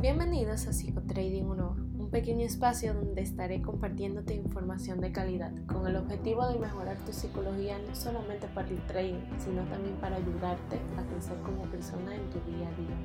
Bienvenidos a Psicotrading 1, un pequeño espacio donde estaré compartiéndote información de calidad con el objetivo de mejorar tu psicología no solamente para el trading, sino también para ayudarte a crecer como persona en tu día a día.